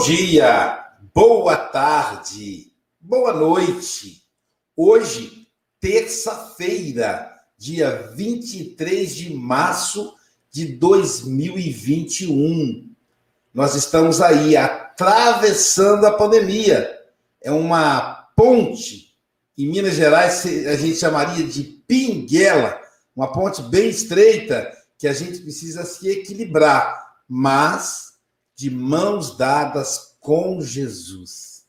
dia, boa tarde, boa noite. Hoje, terça-feira, dia 23 de março de 2021. Nós estamos aí atravessando a pandemia. É uma ponte. Em Minas Gerais, a gente chamaria de pinguela, uma ponte bem estreita que a gente precisa se equilibrar, mas de mãos dadas com Jesus.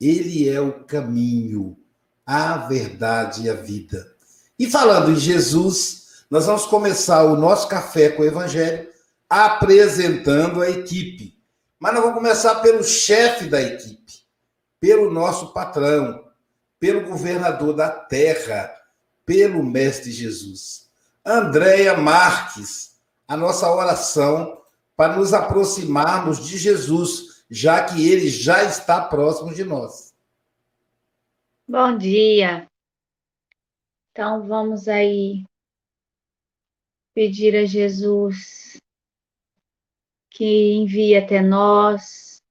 Ele é o caminho, a verdade e a vida. E falando em Jesus, nós vamos começar o nosso café com o Evangelho apresentando a equipe. Mas nós vamos começar pelo chefe da equipe, pelo nosso patrão, pelo governador da terra, pelo Mestre Jesus. Andréia Marques, a nossa oração para nos aproximarmos de Jesus, já que ele já está próximo de nós. Bom dia. Então vamos aí pedir a Jesus que envie até nós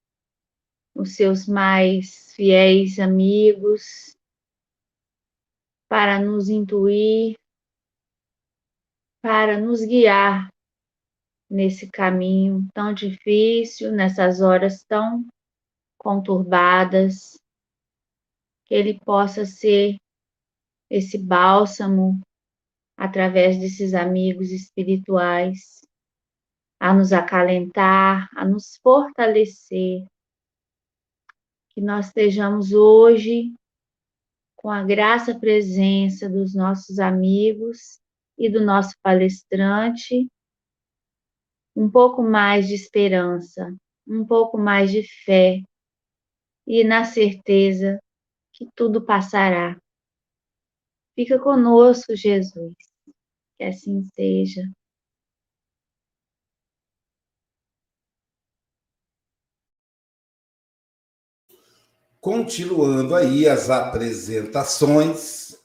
os seus mais fiéis amigos para nos intuir, para nos guiar nesse caminho tão difícil, nessas horas tão conturbadas, que ele possa ser esse bálsamo através desses amigos espirituais a nos acalentar, a nos fortalecer. Que nós estejamos hoje com a graça presença dos nossos amigos e do nosso palestrante, um pouco mais de esperança, um pouco mais de fé e na certeza que tudo passará. Fica conosco, Jesus. Que assim seja. Continuando aí as apresentações,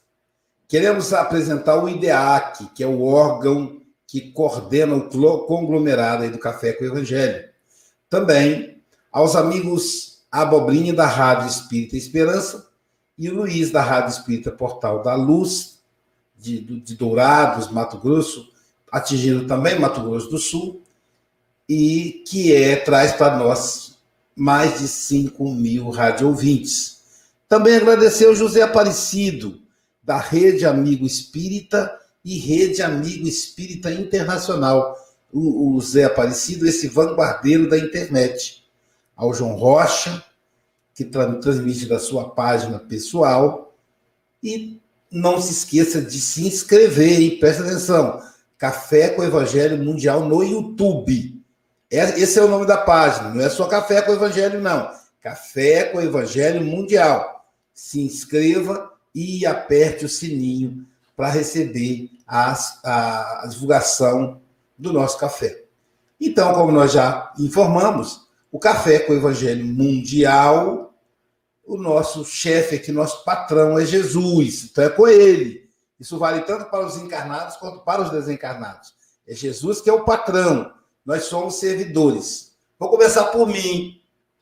queremos apresentar o IDEAC, que é o órgão que coordena o conglomerado do Café com o Evangelho. Também aos amigos Abobrinha da Rádio Espírita Esperança, e o Luiz, da Rádio Espírita Portal da Luz, de, de Dourados, Mato Grosso, atingindo também Mato Grosso do Sul, e que é, traz para nós mais de 5 mil rádio ouvintes. Também agradecer ao José Aparecido, da Rede Amigo Espírita e Rede Amigo Espírita Internacional. O, o Zé Aparecido, esse vanguardeiro da internet. Ao João Rocha, que transmite da sua página pessoal. E não se esqueça de se inscrever, e presta atenção. Café com o Evangelho Mundial no YouTube. É, esse é o nome da página, não é só Café com o Evangelho, não. Café com o Evangelho Mundial. Se inscreva e aperte o sininho para receber as, a, a divulgação do nosso café. Então, como nós já informamos, o Café com o Evangelho Mundial o nosso chefe aqui, nosso patrão é Jesus, então é com ele. Isso vale tanto para os encarnados quanto para os desencarnados. É Jesus que é o patrão, nós somos servidores. Vou começar por mim,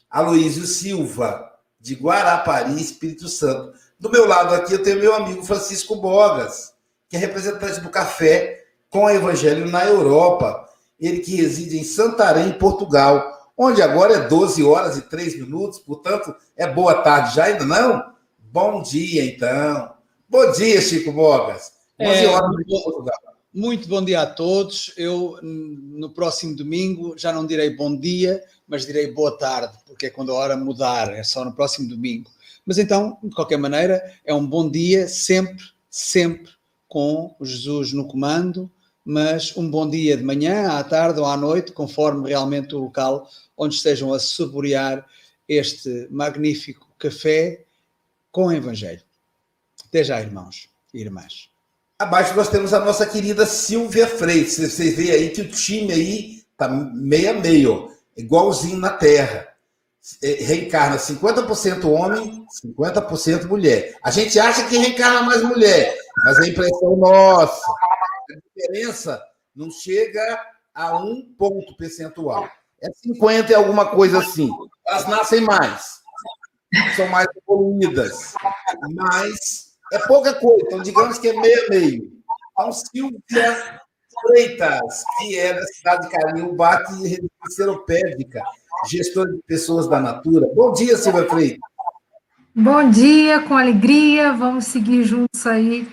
Aloísio Silva, de Guarapari, Espírito Santo. Do meu lado aqui eu tenho meu amigo Francisco Bogas, que é representante do café com o Evangelho na Europa. Ele que reside em Santarém, Portugal onde agora é 12 horas e 3 minutos, portanto, é boa tarde já ainda não? Bom dia, então. Bom dia, Chico Bogas. 11 é, horas muito, Portugal. Muito bom dia a todos. Eu, no próximo domingo, já não direi bom dia, mas direi boa tarde, porque é quando a hora mudar, é só no próximo domingo. Mas então, de qualquer maneira, é um bom dia, sempre, sempre com Jesus no comando, mas um bom dia de manhã, à tarde ou à noite, conforme realmente o local onde estejam a saborear este magnífico café com o Evangelho. Até já, irmãos e irmãs. Abaixo nós temos a nossa querida Silvia Freitas. Vocês veem aí que o time aí tá meio a meio, igualzinho na Terra. É, reencarna 50% homem, 50% mulher. A gente acha que reencarna mais mulher, mas é impressão nossa. A diferença não chega a um ponto percentual. é 50 e alguma coisa assim. Elas nascem mais, são mais evoluídas, mas é pouca coisa. Então, digamos que é meio a meio. Então, Silvia Freitas, que é da cidade de Cariúba, que é seropédica, gestora de pessoas da Natura. Bom dia, Silvia Freitas. Bom dia, com alegria. Vamos seguir juntos aí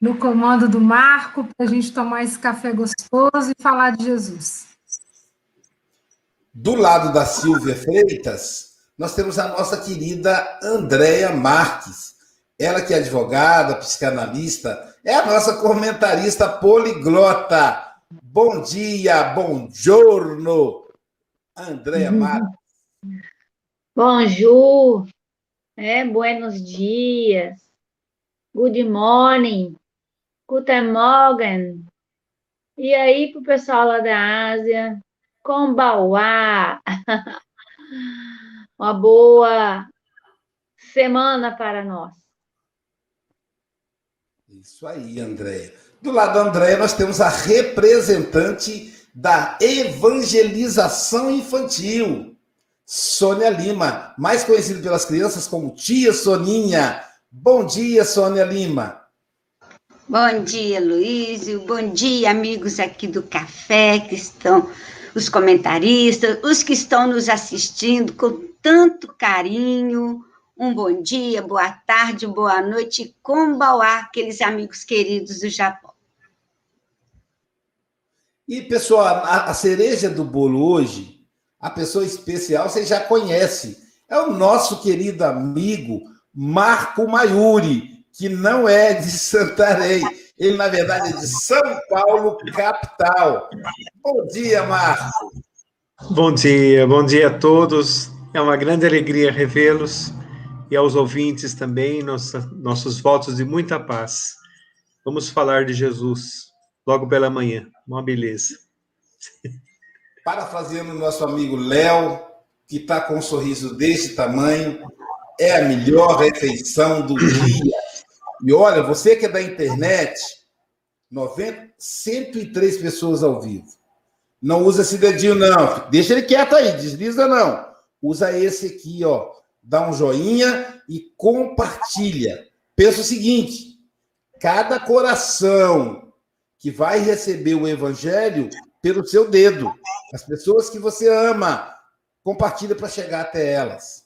no comando do Marco para a gente tomar esse café gostoso e falar de Jesus. Do lado da Silvia Freitas, nós temos a nossa querida Andréia Marques. Ela que é advogada, psicanalista, é a nossa comentarista poliglota. Bom dia, bom giorno, Andréia Marques. Bonjour, é, buenos dias, good morning, guten morgen. E aí, para o pessoal lá da Ásia, Kombauá. Uma boa semana para nós. Isso aí, André. Do lado da André, nós temos a representante da evangelização infantil, Sônia Lima, mais conhecida pelas crianças como Tia Soninha. Bom dia, Sônia Lima. Bom dia, Luísio. Bom dia, amigos aqui do café que estão os comentaristas, os que estão nos assistindo com tanto carinho. Um bom dia, boa tarde, boa noite, Kombauá, aqueles amigos queridos do Japão. E, pessoal, a, a cereja do bolo hoje, a pessoa especial, você já conhece. É o nosso querido amigo Marco Maiuri, que não é de Santarém ele, na verdade, é de São Paulo, capital. Bom dia, Marco. Bom dia, bom dia a todos. É uma grande alegria revê-los e aos ouvintes também, nossa, nossos votos de muita paz. Vamos falar de Jesus logo pela manhã. Uma beleza. Parafraseando o nosso amigo Léo, que está com um sorriso desse tamanho, é a melhor refeição do dia. E olha, você que é da internet, 90, 103 pessoas ao vivo. Não usa esse dedinho, não. Deixa ele quieto aí, desliza não. Usa esse aqui, ó. Dá um joinha e compartilha. Pensa o seguinte: cada coração que vai receber o evangelho pelo seu dedo, as pessoas que você ama, compartilha para chegar até elas.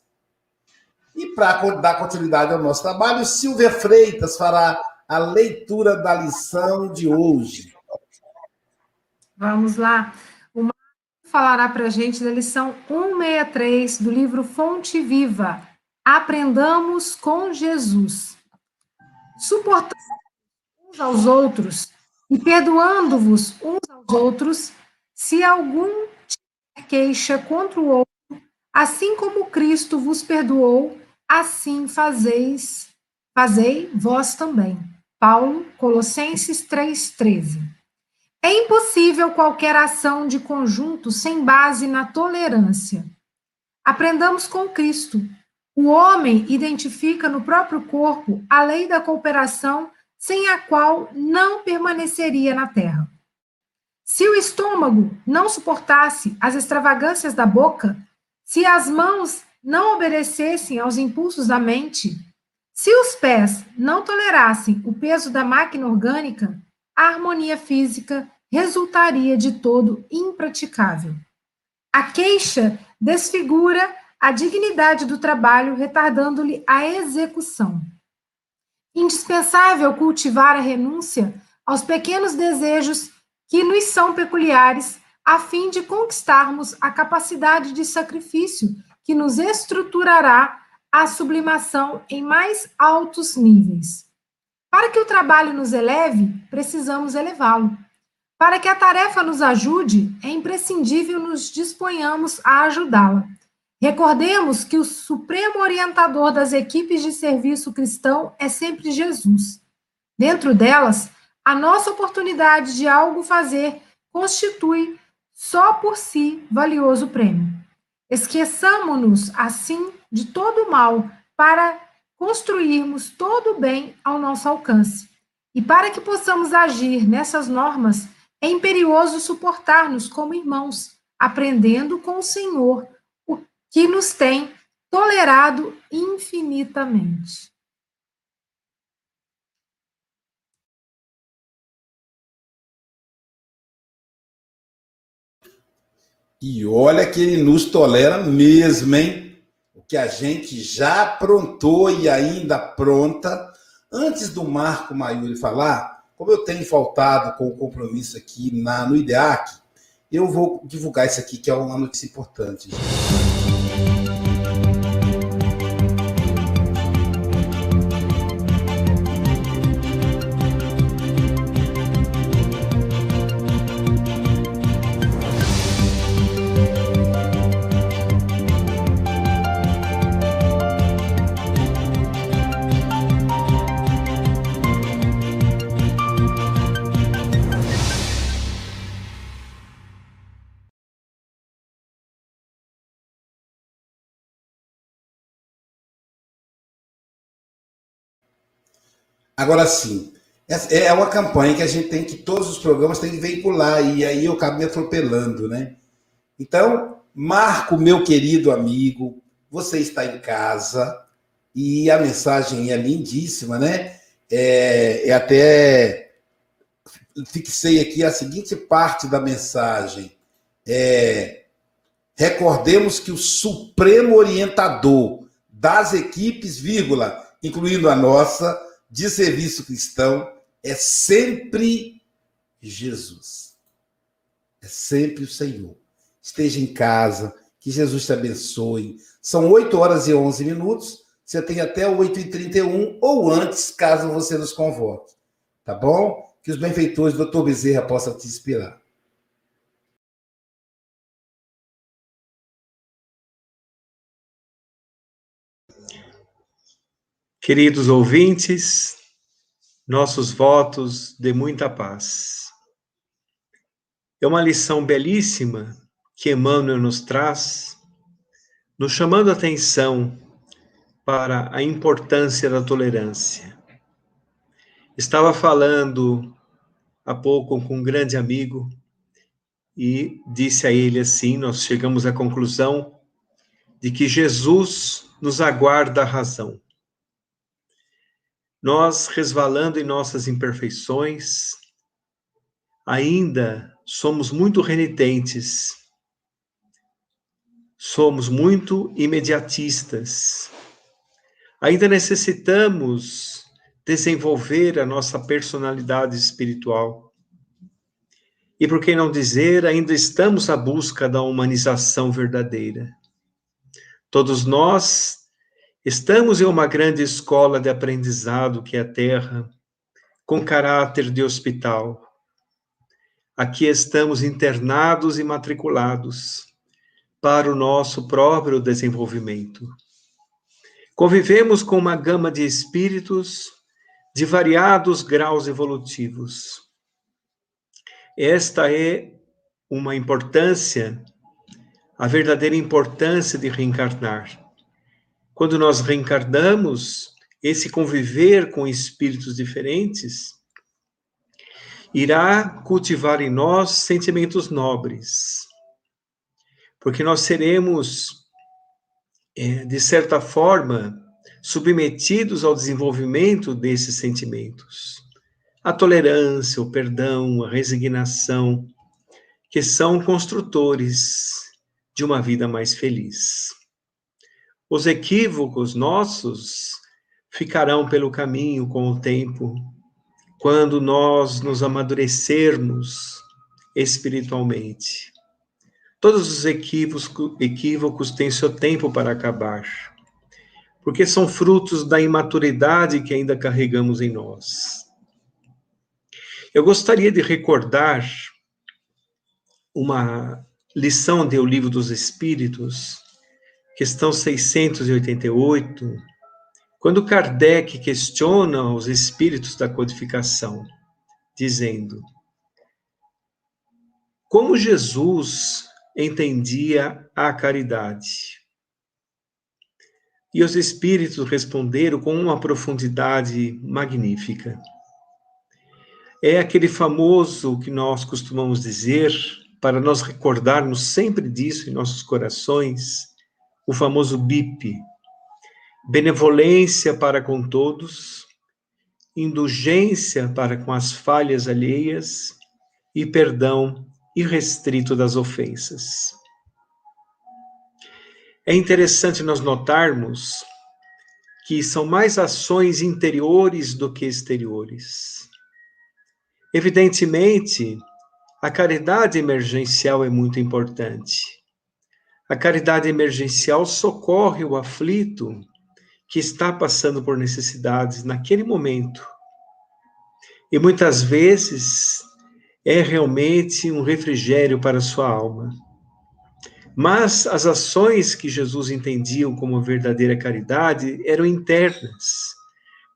E para dar continuidade ao nosso trabalho, Silvia Freitas fará a leitura da lição de hoje. Vamos lá. O Marco falará para a gente da lição 163 do livro Fonte Viva. Aprendamos com Jesus. Suportando uns aos outros e perdoando-vos uns aos outros, se algum tiver queixa contra o outro, assim como Cristo vos perdoou, assim fazeis, fazei vós também. Paulo, Colossenses 3,13. É impossível qualquer ação de conjunto sem base na tolerância. Aprendamos com Cristo. O homem identifica no próprio corpo a lei da cooperação sem a qual não permaneceria na terra. Se o estômago não suportasse as extravagâncias da boca, se as mãos não obedecessem aos impulsos da mente, se os pés não tolerassem o peso da máquina orgânica, a harmonia física resultaria de todo impraticável. A queixa desfigura a dignidade do trabalho, retardando-lhe a execução. Indispensável cultivar a renúncia aos pequenos desejos que nos são peculiares, a fim de conquistarmos a capacidade de sacrifício que nos estruturará a sublimação em mais altos níveis. Para que o trabalho nos eleve, precisamos elevá-lo. Para que a tarefa nos ajude, é imprescindível nos disponhamos a ajudá-la. Recordemos que o supremo orientador das equipes de serviço cristão é sempre Jesus. Dentro delas, a nossa oportunidade de algo fazer constitui só por si valioso prêmio. Esqueçamos-nos, assim, de todo o mal para construirmos todo o bem ao nosso alcance. E para que possamos agir nessas normas, é imperioso suportar-nos como irmãos, aprendendo com o Senhor, que nos tem tolerado infinitamente. E olha que ele nos tolera mesmo, hein? O que a gente já aprontou e ainda pronta. Antes do Marco Maiuri falar, como eu tenho faltado com o compromisso aqui na, no IDEAC, eu vou divulgar isso aqui, que é uma notícia importante. Gente. Agora sim, é, é uma campanha que a gente tem que, todos os programas têm que veicular, e aí eu acabo me atropelando, né? Então, Marco, meu querido amigo, você está em casa, e a mensagem é lindíssima, né? É, é até fixei aqui a seguinte parte da mensagem. É, recordemos que o supremo orientador das equipes, vírgula, incluindo a nossa, de serviço cristão é sempre Jesus. É sempre o Senhor. Esteja em casa, que Jesus te abençoe. São 8 horas e 11 minutos. Você tem até 8 e 31 ou antes, caso você nos convoque. Tá bom? Que os benfeitores do Dr. Bezerra possam te inspirar. Queridos ouvintes, nossos votos de muita paz. É uma lição belíssima que Emmanuel nos traz, nos chamando a atenção para a importância da tolerância. Estava falando há pouco com um grande amigo e disse a ele assim: nós chegamos à conclusão de que Jesus nos aguarda a razão nós, resvalando em nossas imperfeições, ainda somos muito renitentes, somos muito imediatistas, ainda necessitamos desenvolver a nossa personalidade espiritual. E por que não dizer, ainda estamos à busca da humanização verdadeira. Todos nós Estamos em uma grande escola de aprendizado que é a Terra, com caráter de hospital. Aqui estamos internados e matriculados para o nosso próprio desenvolvimento. Convivemos com uma gama de espíritos de variados graus evolutivos. Esta é uma importância, a verdadeira importância de reencarnar quando nós reencarnamos, esse conviver com espíritos diferentes irá cultivar em nós sentimentos nobres, porque nós seremos, é, de certa forma, submetidos ao desenvolvimento desses sentimentos. A tolerância, o perdão, a resignação, que são construtores de uma vida mais feliz. Os equívocos nossos ficarão pelo caminho com o tempo, quando nós nos amadurecermos espiritualmente. Todos os equívocos, equívocos têm seu tempo para acabar, porque são frutos da imaturidade que ainda carregamos em nós. Eu gostaria de recordar uma lição do Livro dos Espíritos, questão 688, quando Kardec questiona os espíritos da codificação, dizendo: Como Jesus entendia a caridade? E os espíritos responderam com uma profundidade magnífica. É aquele famoso que nós costumamos dizer, para nós recordarmos sempre disso em nossos corações, o famoso BIP. Benevolência para com todos, indulgência para com as falhas alheias e perdão irrestrito das ofensas. É interessante nós notarmos que são mais ações interiores do que exteriores. Evidentemente, a caridade emergencial é muito importante. A caridade emergencial socorre o aflito que está passando por necessidades naquele momento. E muitas vezes é realmente um refrigério para a sua alma. Mas as ações que Jesus entendia como verdadeira caridade eram internas,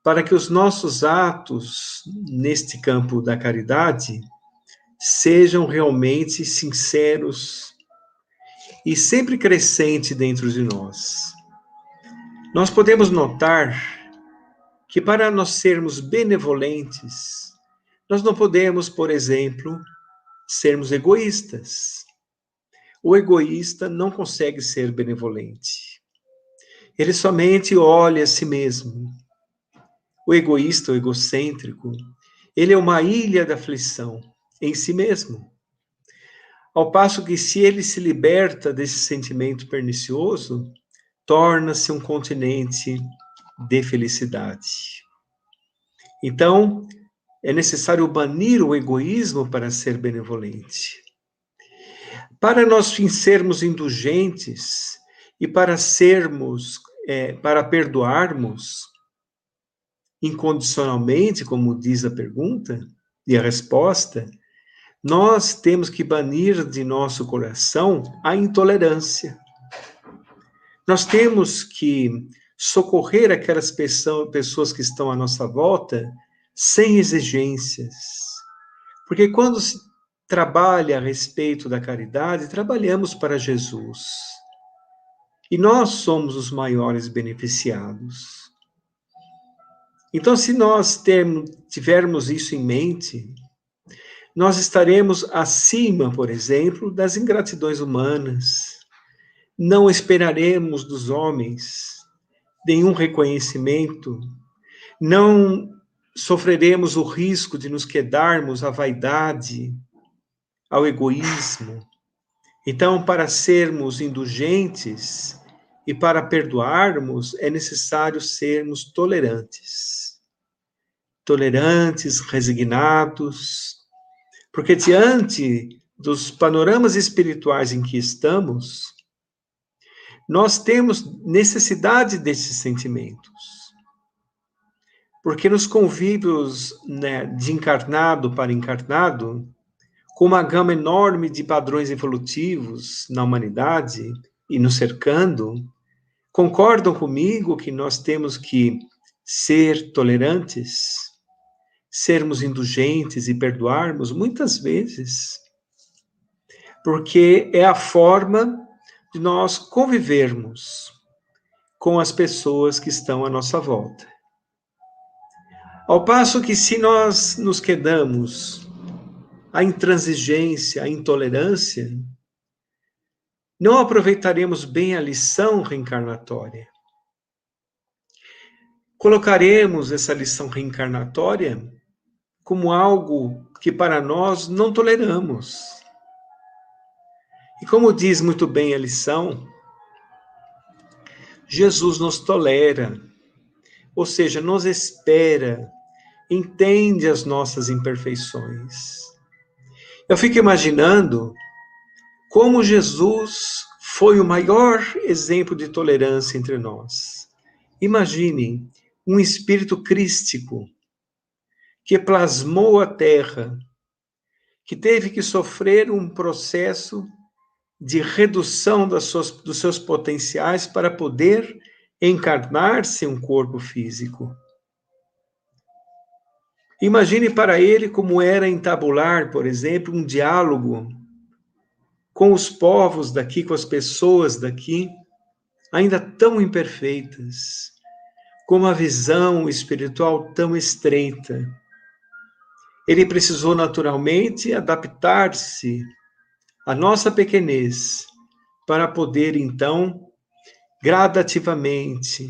para que os nossos atos neste campo da caridade sejam realmente sinceros e sempre crescente dentro de nós. Nós podemos notar que para nós sermos benevolentes, nós não podemos, por exemplo, sermos egoístas. O egoísta não consegue ser benevolente. Ele somente olha a si mesmo. O egoísta, o egocêntrico, ele é uma ilha da aflição em si mesmo. Ao passo que, se ele se liberta desse sentimento pernicioso, torna-se um continente de felicidade. Então, é necessário banir o egoísmo para ser benevolente. Para nós sermos indulgentes e para sermos, é, para perdoarmos incondicionalmente, como diz a pergunta e a resposta, nós temos que banir de nosso coração a intolerância. Nós temos que socorrer aquelas pessoas que estão à nossa volta sem exigências. Porque quando se trabalha a respeito da caridade, trabalhamos para Jesus. E nós somos os maiores beneficiados. Então, se nós termos, tivermos isso em mente, nós estaremos acima, por exemplo, das ingratidões humanas. Não esperaremos dos homens nenhum reconhecimento, não sofreremos o risco de nos quedarmos à vaidade, ao egoísmo. Então, para sermos indulgentes e para perdoarmos, é necessário sermos tolerantes. Tolerantes, resignados, porque diante dos panoramas espirituais em que estamos, nós temos necessidade desses sentimentos. Porque nos convívios né, de encarnado para encarnado, com uma gama enorme de padrões evolutivos na humanidade e nos cercando, concordam comigo que nós temos que ser tolerantes, sermos indulgentes e perdoarmos muitas vezes, porque é a forma de nós convivermos com as pessoas que estão à nossa volta. Ao passo que, se nós nos quedamos à intransigência, à intolerância, não aproveitaremos bem a lição reencarnatória. Colocaremos essa lição reencarnatória como algo que para nós não toleramos. E como diz muito bem a lição, Jesus nos tolera, ou seja, nos espera, entende as nossas imperfeições. Eu fico imaginando como Jesus foi o maior exemplo de tolerância entre nós. Imaginem um espírito crístico que plasmou a Terra, que teve que sofrer um processo de redução suas, dos seus potenciais para poder encarnar-se um corpo físico. Imagine para ele como era entabular, por exemplo, um diálogo com os povos daqui, com as pessoas daqui, ainda tão imperfeitas, com uma visão espiritual tão estreita ele precisou naturalmente adaptar-se a nossa pequenez, para poder então, gradativamente,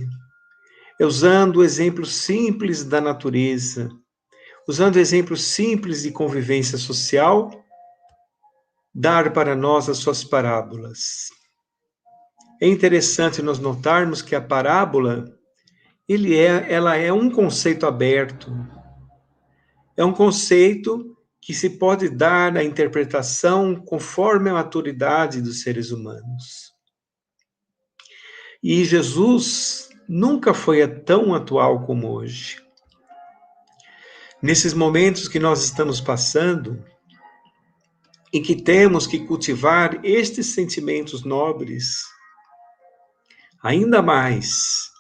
usando exemplos simples da natureza, usando exemplos simples de convivência social, dar para nós as suas parábolas. É interessante nós notarmos que a parábola, ele é, ela é um conceito aberto. É um conceito que se pode dar a interpretação conforme a maturidade dos seres humanos. E Jesus nunca foi tão atual como hoje. Nesses momentos que nós estamos passando, em que temos que cultivar estes sentimentos nobres, ainda mais,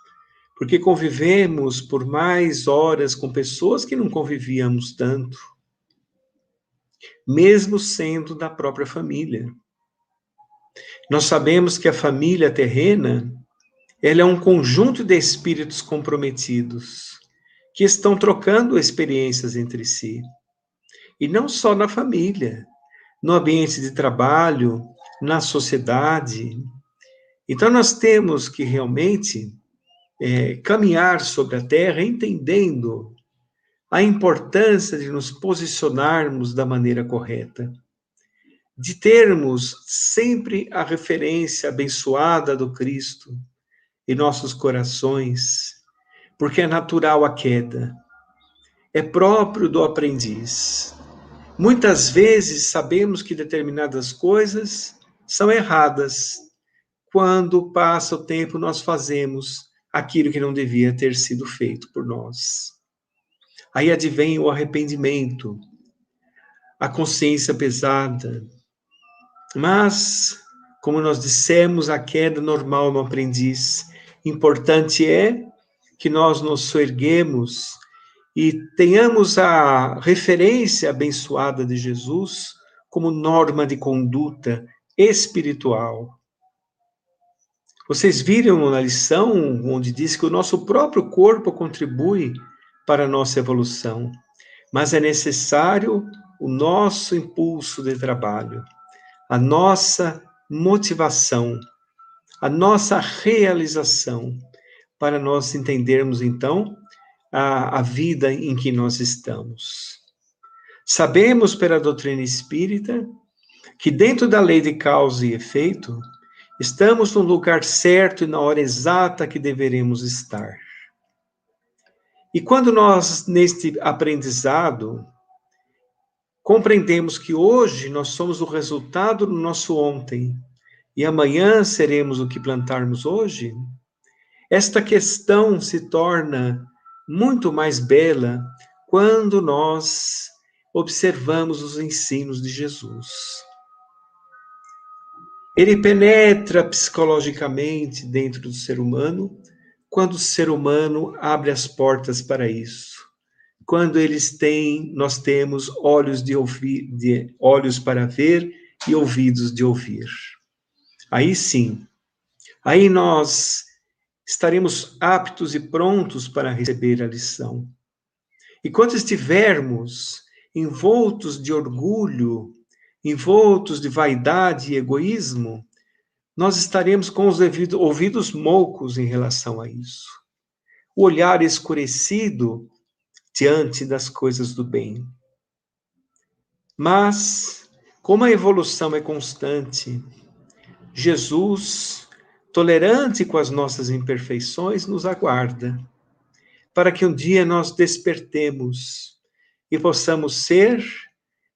porque convivemos por mais horas com pessoas que não convivíamos tanto mesmo sendo da própria família. Nós sabemos que a família terrena, ela é um conjunto de espíritos comprometidos que estão trocando experiências entre si. E não só na família, no ambiente de trabalho, na sociedade. Então, nós temos que realmente é, caminhar sobre a terra entendendo a importância de nos posicionarmos da maneira correta, de termos sempre a referência abençoada do Cristo em nossos corações, porque é natural a queda, é próprio do aprendiz. Muitas vezes sabemos que determinadas coisas são erradas. Quando passa o tempo, nós fazemos aquilo que não devia ter sido feito por nós. Aí advém o arrependimento, a consciência pesada. Mas, como nós dissemos, a queda normal no aprendiz. Importante é que nós nos erguemos e tenhamos a referência abençoada de Jesus como norma de conduta espiritual. Vocês viram na lição onde diz que o nosso próprio corpo contribui para a nossa evolução, mas é necessário o nosso impulso de trabalho, a nossa motivação, a nossa realização, para nós entendermos então a, a vida em que nós estamos. Sabemos pela doutrina espírita que dentro da lei de causa e efeito, estamos no lugar certo e na hora exata que deveremos estar. E quando nós, neste aprendizado, compreendemos que hoje nós somos o resultado do nosso ontem e amanhã seremos o que plantarmos hoje, esta questão se torna muito mais bela quando nós observamos os ensinos de Jesus. Ele penetra psicologicamente dentro do ser humano quando o ser humano abre as portas para isso. Quando eles têm, nós temos olhos de ouvir, de olhos para ver e ouvidos de ouvir. Aí sim, aí nós estaremos aptos e prontos para receber a lição. E quando estivermos envoltos de orgulho, envoltos de vaidade e egoísmo, nós estaremos com os ouvidos moucos em relação a isso. O olhar escurecido diante das coisas do bem. Mas, como a evolução é constante, Jesus, tolerante com as nossas imperfeições, nos aguarda, para que um dia nós despertemos e possamos ser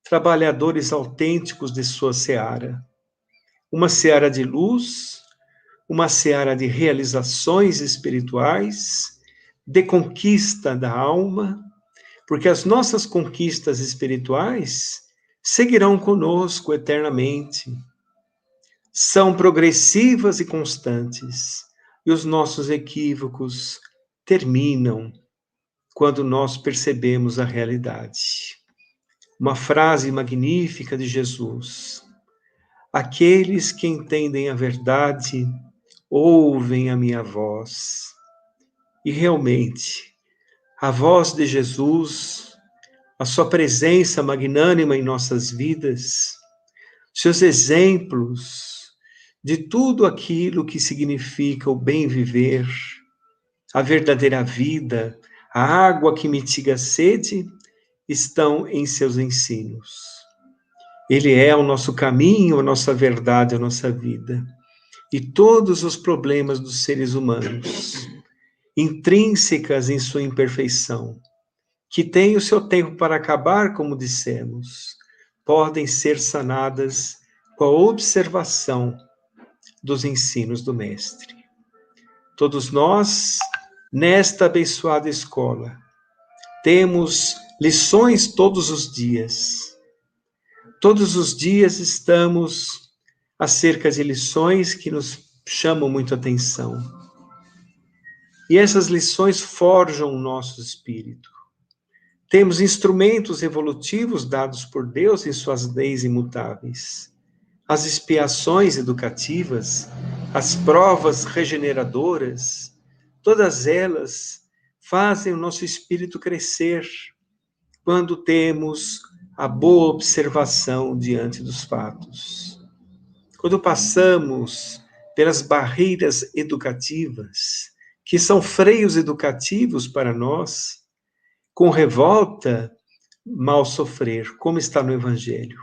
trabalhadores autênticos de sua seara uma seara de luz, uma seara de realizações espirituais, de conquista da alma, porque as nossas conquistas espirituais seguirão conosco eternamente. São progressivas e constantes, e os nossos equívocos terminam quando nós percebemos a realidade. Uma frase magnífica de Jesus Aqueles que entendem a verdade ouvem a minha voz. E realmente, a voz de Jesus, a sua presença magnânima em nossas vidas, seus exemplos de tudo aquilo que significa o bem viver, a verdadeira vida, a água que mitiga a sede, estão em seus ensinos. Ele é o nosso caminho, a nossa verdade, a nossa vida. E todos os problemas dos seres humanos, intrínsecas em sua imperfeição, que têm o seu tempo para acabar, como dissemos, podem ser sanadas com a observação dos ensinos do Mestre. Todos nós, nesta abençoada escola, temos lições todos os dias. Todos os dias estamos acerca de lições que nos chamam muito atenção. E essas lições forjam o nosso espírito. Temos instrumentos evolutivos dados por Deus em suas leis imutáveis. As expiações educativas, as provas regeneradoras, todas elas fazem o nosso espírito crescer quando temos a boa observação diante dos fatos. Quando passamos pelas barreiras educativas, que são freios educativos para nós, com revolta, mal sofrer, como está no Evangelho.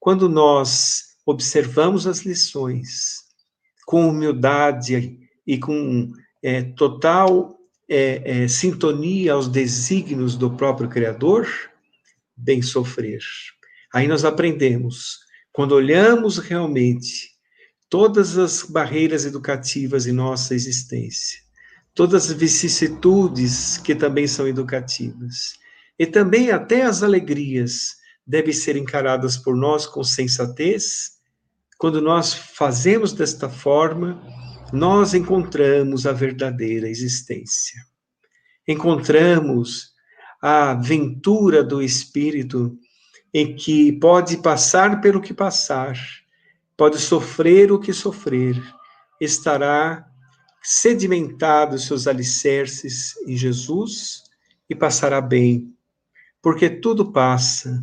Quando nós observamos as lições com humildade e com é, total é, é, sintonia aos desígnios do próprio Criador, bem sofrer. Aí nós aprendemos, quando olhamos realmente todas as barreiras educativas em nossa existência, todas as vicissitudes que também são educativas. E também até as alegrias devem ser encaradas por nós com sensatez. Quando nós fazemos desta forma, nós encontramos a verdadeira existência. Encontramos a aventura do espírito em que pode passar pelo que passar, pode sofrer o que sofrer, estará sedimentado seus alicerces em Jesus e passará bem, porque tudo passa,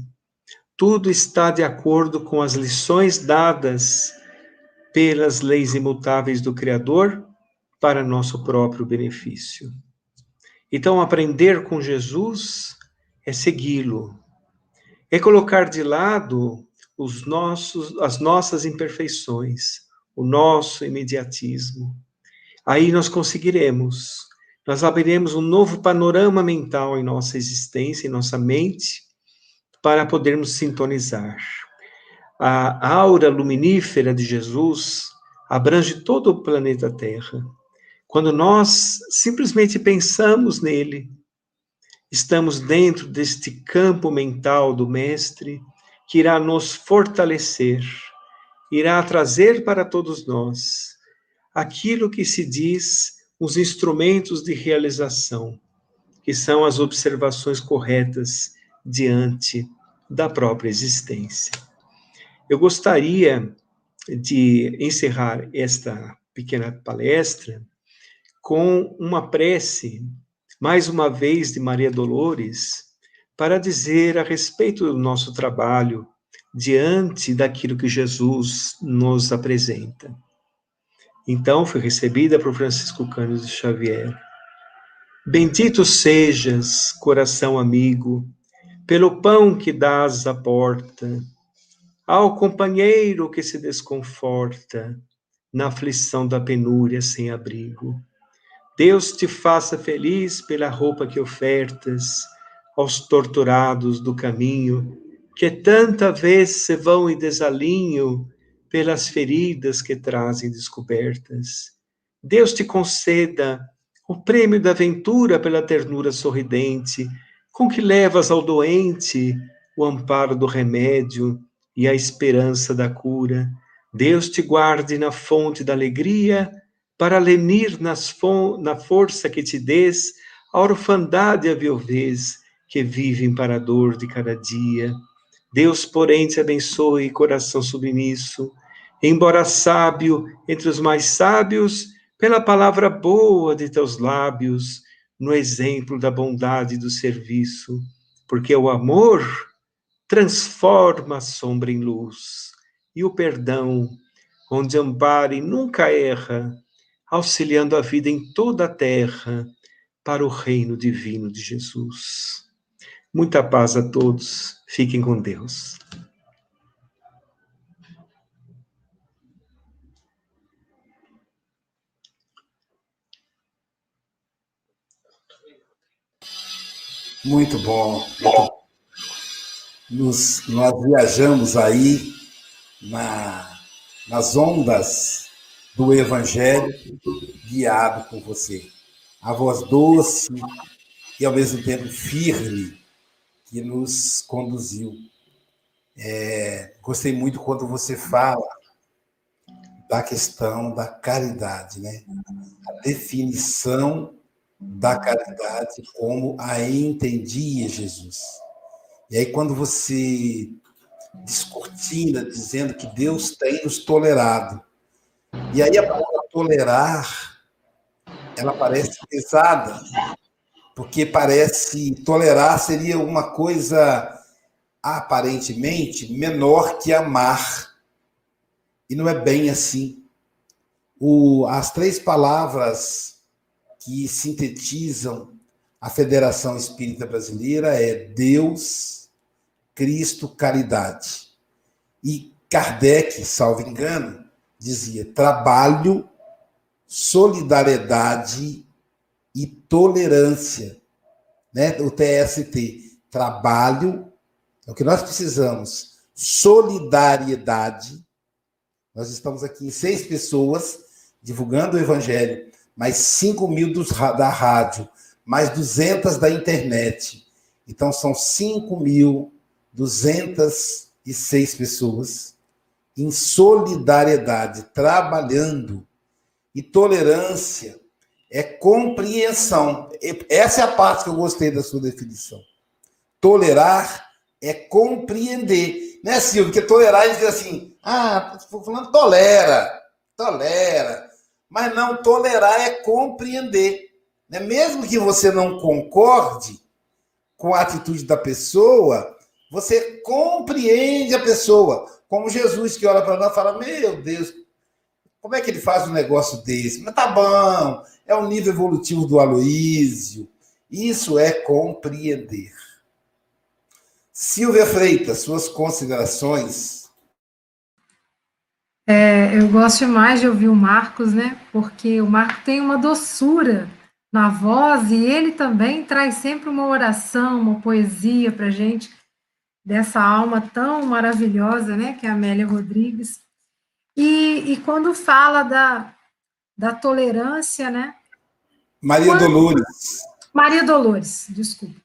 tudo está de acordo com as lições dadas pelas leis imutáveis do Criador para nosso próprio benefício. Então, aprender com Jesus é segui-lo, é colocar de lado os nossos, as nossas imperfeições, o nosso imediatismo, aí nós conseguiremos. Nós abriremos um novo panorama mental em nossa existência, em nossa mente, para podermos sintonizar. A aura luminífera de Jesus abrange todo o planeta Terra. Quando nós simplesmente pensamos nele, estamos dentro deste campo mental do Mestre que irá nos fortalecer, irá trazer para todos nós aquilo que se diz os instrumentos de realização, que são as observações corretas diante da própria existência. Eu gostaria de encerrar esta pequena palestra com uma prece, mais uma vez, de Maria Dolores, para dizer a respeito do nosso trabalho diante daquilo que Jesus nos apresenta. Então foi recebida por Francisco Cândido de Xavier. Bendito sejas, coração amigo, pelo pão que dás à porta, ao companheiro que se desconforta na aflição da penúria sem abrigo. Deus te faça feliz pela roupa que ofertas aos torturados do caminho, que tanta vez se vão em desalinho pelas feridas que trazem descobertas. Deus te conceda o prêmio da ventura pela ternura sorridente, com que levas ao doente o amparo do remédio e a esperança da cura. Deus te guarde na fonte da alegria, para lenir na força que te des a orfandade e a viuvez que vivem para a dor de cada dia. Deus, porém, te abençoe, coração submisso, embora sábio entre os mais sábios, pela palavra boa de teus lábios, no exemplo da bondade do serviço, porque o amor transforma a sombra em luz e o perdão, onde ampara e nunca erra, auxiliando a vida em toda a terra para o reino divino de Jesus. Muita paz a todos, fiquem com Deus. Muito bom. Nos, nós viajamos aí na, nas ondas do Evangelho, guiado por você. A voz doce e, ao mesmo tempo, firme, que nos conduziu. É, gostei muito quando você fala da questão da caridade, né? A definição da caridade como a entendia Jesus. E aí, quando você descortina dizendo que Deus tem nos tolerado, e aí a palavra tolerar, ela parece pesada, porque parece tolerar seria uma coisa aparentemente menor que amar. E não é bem assim. O, as três palavras que sintetizam a Federação Espírita Brasileira é Deus, Cristo, caridade. E Kardec, salvo engano, dizia trabalho, solidariedade e tolerância. Né? O TST. Trabalho, é o que nós precisamos. Solidariedade. Nós estamos aqui em seis pessoas divulgando o Evangelho mais 5 mil dos, da rádio, mais 200 da internet. Então, são 5.206 pessoas em solidariedade, trabalhando. E tolerância é compreensão. Essa é a parte que eu gostei da sua definição. Tolerar é compreender. Né, Silvio? Porque tolerar, a gente diz assim, ah, falando tolera, tolera. Mas não tolerar é compreender. Né? Mesmo que você não concorde com a atitude da pessoa, você compreende a pessoa. Como Jesus que olha para nós e fala: Meu Deus, como é que ele faz um negócio desse? Mas tá bom, é o nível evolutivo do Aloísio. Isso é compreender. Silvia Freitas, suas considerações é, eu gosto mais de ouvir o Marcos, né? Porque o Marcos tem uma doçura na voz e ele também traz sempre uma oração, uma poesia para gente dessa alma tão maravilhosa, né? Que é a Amélia Rodrigues. E, e quando fala da, da tolerância, né? Maria quando, Dolores. Maria Dolores, desculpa.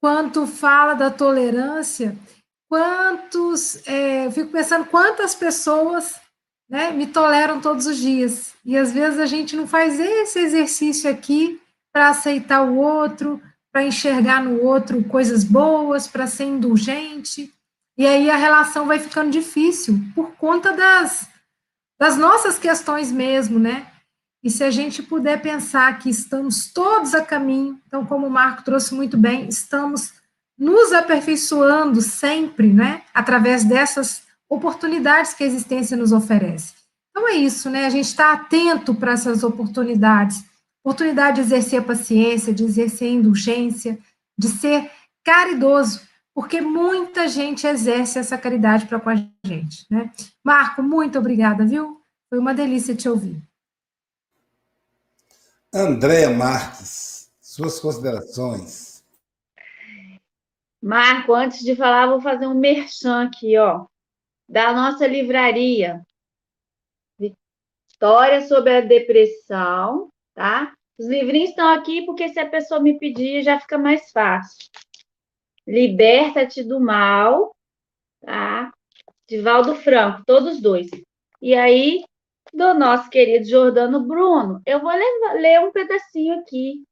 Quanto fala da tolerância, quantos. É, eu fico pensando quantas pessoas né, me toleram todos os dias. E às vezes a gente não faz esse exercício aqui para aceitar o outro, para enxergar no outro coisas boas, para ser indulgente. E aí a relação vai ficando difícil por conta das, das nossas questões mesmo, né? E se a gente puder pensar que estamos todos a caminho, então, como o Marco trouxe muito bem, estamos nos aperfeiçoando sempre, né? Através dessas oportunidades que a existência nos oferece. Então é isso, né? A gente está atento para essas oportunidades, oportunidade de exercer a paciência, de exercer a indulgência, de ser caridoso, porque muita gente exerce essa caridade para com a gente, né? Marco, muito obrigada, viu? Foi uma delícia te ouvir. Andréa Marques, suas considerações. Marco, antes de falar, vou fazer um merchan aqui, ó da nossa livraria. História sobre a depressão, tá? Os livrinhos estão aqui porque se a pessoa me pedir já fica mais fácil. Liberta-te do mal, tá? De Valdo Franco, todos dois. E aí, do nosso querido Jordano Bruno, eu vou levar, ler um pedacinho aqui,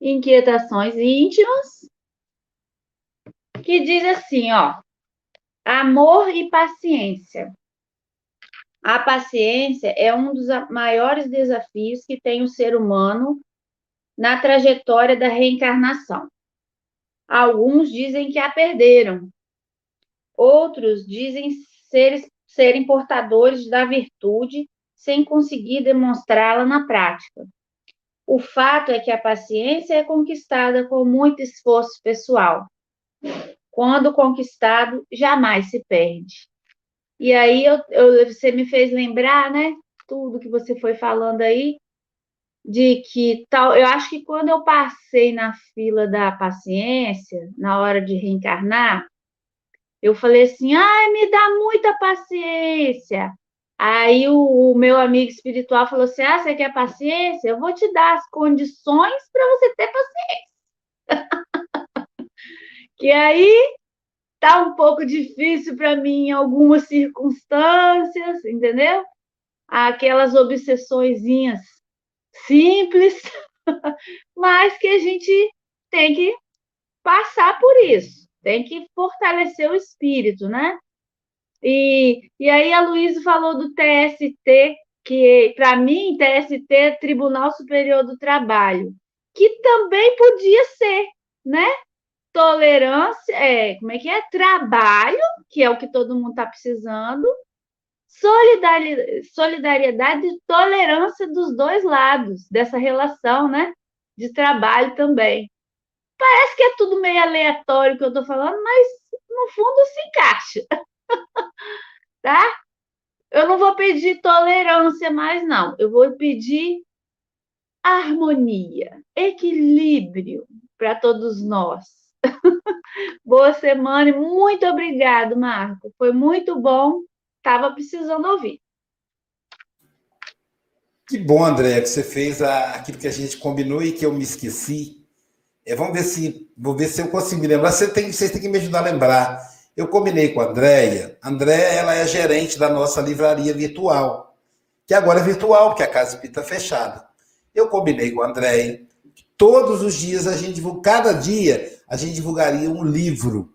Inquietações íntimas, que diz assim, ó. Amor e paciência. A paciência é um dos maiores desafios que tem o ser humano na trajetória da reencarnação. Alguns dizem que a perderam, outros dizem ser serem portadores da virtude sem conseguir demonstrá-la na prática. O fato é que a paciência é conquistada com muito esforço pessoal. Quando conquistado, jamais se perde. E aí eu, eu, você me fez lembrar, né? Tudo que você foi falando aí, de que tal. Eu acho que quando eu passei na fila da paciência, na hora de reencarnar, eu falei assim: ai, me dá muita paciência. Aí o, o, meu amigo espiritual falou assim: ah, você quer paciência? Eu vou te dar as condições para você ter paciência. que aí tá um pouco difícil para mim em algumas circunstâncias, entendeu? Aquelas obsessõezinhas simples, mas que a gente tem que passar por isso, tem que fortalecer o espírito, né? E, e aí a Luísa falou do TST, que para mim, TST é Tribunal Superior do Trabalho, que também podia ser, né? Tolerância, é, como é que é? Trabalho, que é o que todo mundo está precisando, solidariedade e tolerância dos dois lados dessa relação, né? De trabalho também. Parece que é tudo meio aleatório que eu estou falando, mas no fundo se encaixa. tá? Eu não vou pedir tolerância mais, não. Eu vou pedir harmonia, equilíbrio para todos nós. Boa semana e muito obrigado, Marco. Foi muito bom estava precisando ouvir. Que bom, André, que você fez aquilo que a gente combinou e que eu me esqueci. É, vamos ver se vou ver se eu consigo me lembrar. Você tem, vocês têm que me ajudar a lembrar. Eu combinei com a Andréia. Andréia ela é gerente da nossa livraria virtual, que agora é virtual, porque a Casa está fechada. Eu combinei com a Andréia. Todos os dias a gente cada dia a gente divulgaria um livro,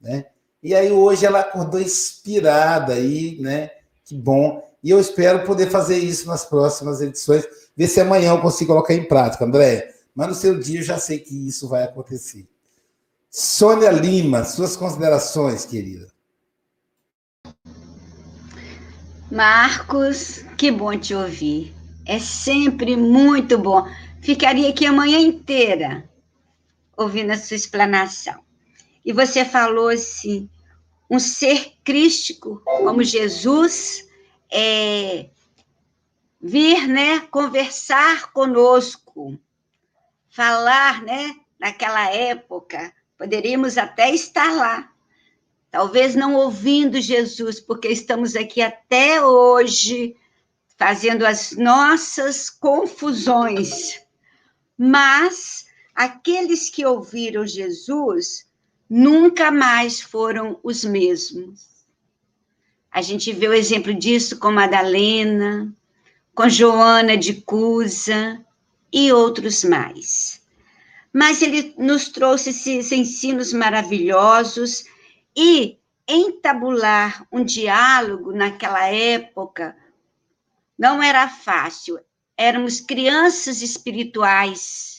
né? E aí hoje ela acordou inspirada aí, né? Que bom. E eu espero poder fazer isso nas próximas edições. Ver se amanhã eu consigo colocar em prática, André. Mas no seu dia eu já sei que isso vai acontecer. Sônia Lima, suas considerações, querida. Marcos, que bom te ouvir. É sempre muito bom. Ficaria aqui a manhã inteira ouvindo a sua explanação. E você falou assim, um ser crístico como Jesus é, vir, né, conversar conosco, falar, né, naquela época, poderíamos até estar lá, talvez não ouvindo Jesus, porque estamos aqui até hoje fazendo as nossas confusões, mas aqueles que ouviram Jesus nunca mais foram os mesmos. A gente vê o exemplo disso com Madalena, com Joana de Cusa e outros mais. Mas ele nos trouxe esses ensinos maravilhosos e entabular um diálogo naquela época não era fácil. Éramos crianças espirituais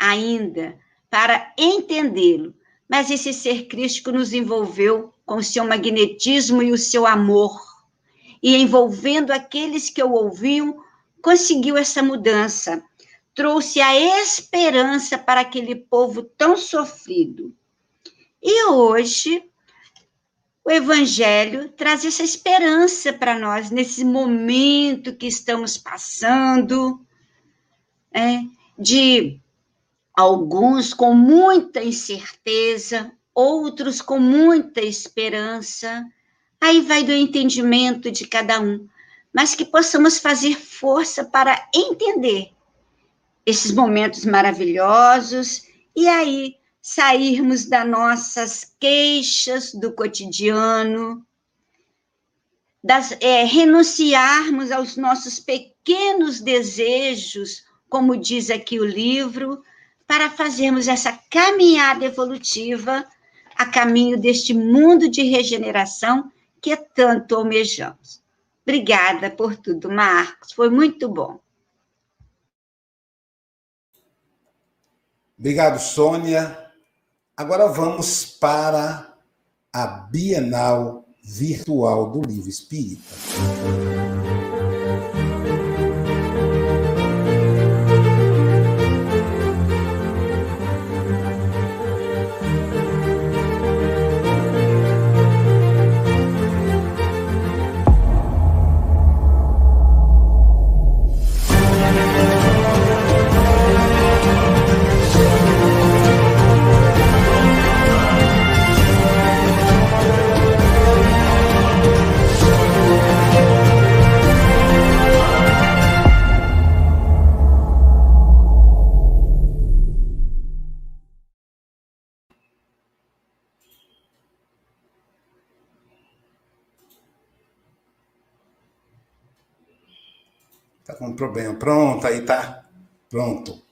ainda para entendê-lo. Mas esse ser crístico nos envolveu com o seu magnetismo e o seu amor. E envolvendo aqueles que o ouviam, conseguiu essa mudança. Trouxe a esperança para aquele povo tão sofrido. E hoje, o Evangelho traz essa esperança para nós, nesse momento que estamos passando, é, de alguns com muita incerteza, outros com muita esperança. Aí vai do entendimento de cada um, mas que possamos fazer força para entender esses momentos maravilhosos e aí sairmos das nossas queixas do cotidiano, das, é, renunciarmos aos nossos pequenos desejos, como diz aqui o livro, para fazermos essa caminhada evolutiva a caminho deste mundo de regeneração que tanto almejamos. Obrigada por tudo, Marcos. Foi muito bom. Obrigado, Sônia. Agora vamos para a Bienal virtual do livro espírita. Com problema. Pronto, aí tá. Pronto.